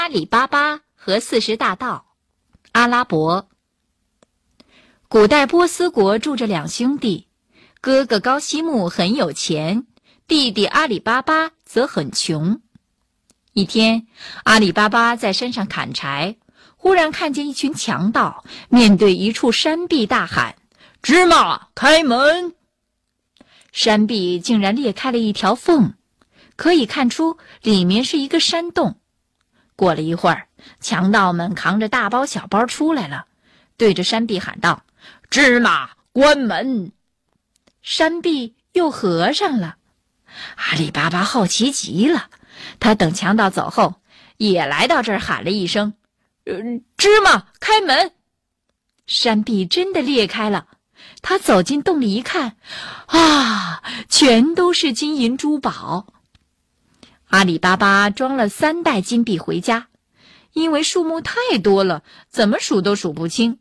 阿里巴巴和四十大盗。阿拉伯，古代波斯国住着两兄弟，哥哥高西木很有钱，弟弟阿里巴巴则很穷。一天，阿里巴巴在山上砍柴，忽然看见一群强盗面对一处山壁大喊：“芝麻，开门！”山壁竟然裂开了一条缝。可以看出，里面是一个山洞。过了一会儿，强盗们扛着大包小包出来了，对着山壁喊道：“芝麻，关门！”山壁又合上了。阿里巴巴好奇极了，他等强盗走后，也来到这儿喊了一声：“呃，芝麻，开门！”山壁真的裂开了。他走进洞里一看，啊，全都是金银珠宝。阿里巴巴装了三袋金币回家，因为数目太多了，怎么数都数不清。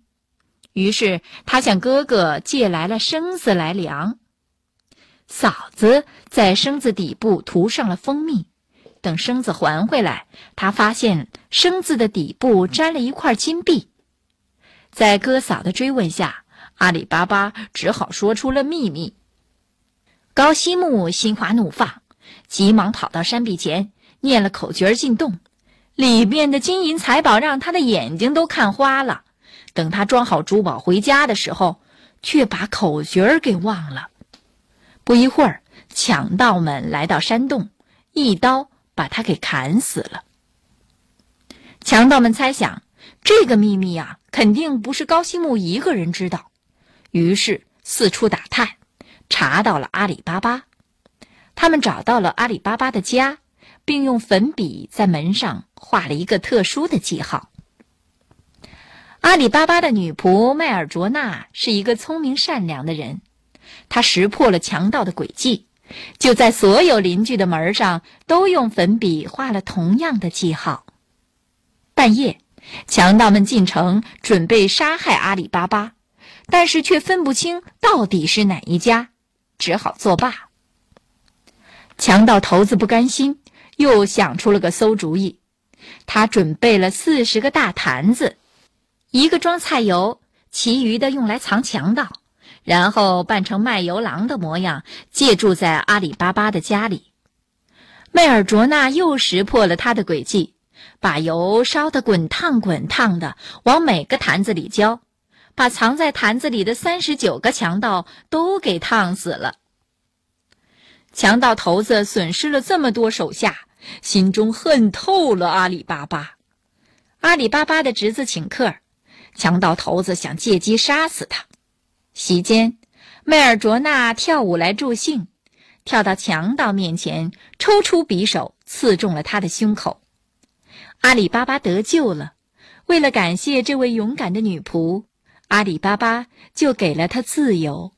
于是他向哥哥借来了绳子来量。嫂子在绳子底部涂上了蜂蜜，等绳子还回来，他发现绳子的底部粘了一块金币。在哥嫂的追问下，阿里巴巴只好说出了秘密。高西木心花怒放。急忙跑到山壁前，念了口诀进洞，里面的金银财宝让他的眼睛都看花了。等他装好珠宝回家的时候，却把口诀给忘了。不一会儿，强盗们来到山洞，一刀把他给砍死了。强盗们猜想，这个秘密啊，肯定不是高西木一个人知道，于是四处打探，查到了阿里巴巴。他们找到了阿里巴巴的家，并用粉笔在门上画了一个特殊的记号。阿里巴巴的女仆麦尔卓娜是一个聪明善良的人，她识破了强盗的诡计，就在所有邻居的门上都用粉笔画了同样的记号。半夜，强盗们进城准备杀害阿里巴巴，但是却分不清到底是哪一家，只好作罢。强盗头子不甘心，又想出了个馊主意。他准备了四十个大坛子，一个装菜油，其余的用来藏强盗，然后扮成卖油郎的模样，借住在阿里巴巴的家里。迈尔卓娜又识破了他的诡计，把油烧得滚烫滚烫的，往每个坛子里浇，把藏在坛子里的三十九个强盗都给烫死了。强盗头子损失了这么多手下，心中恨透了阿里巴巴。阿里巴巴的侄子请客，强盗头子想借机杀死他。席间，迈尔卓娜跳舞来助兴，跳到强盗面前，抽出匕首刺中了他的胸口。阿里巴巴得救了。为了感谢这位勇敢的女仆，阿里巴巴就给了他自由。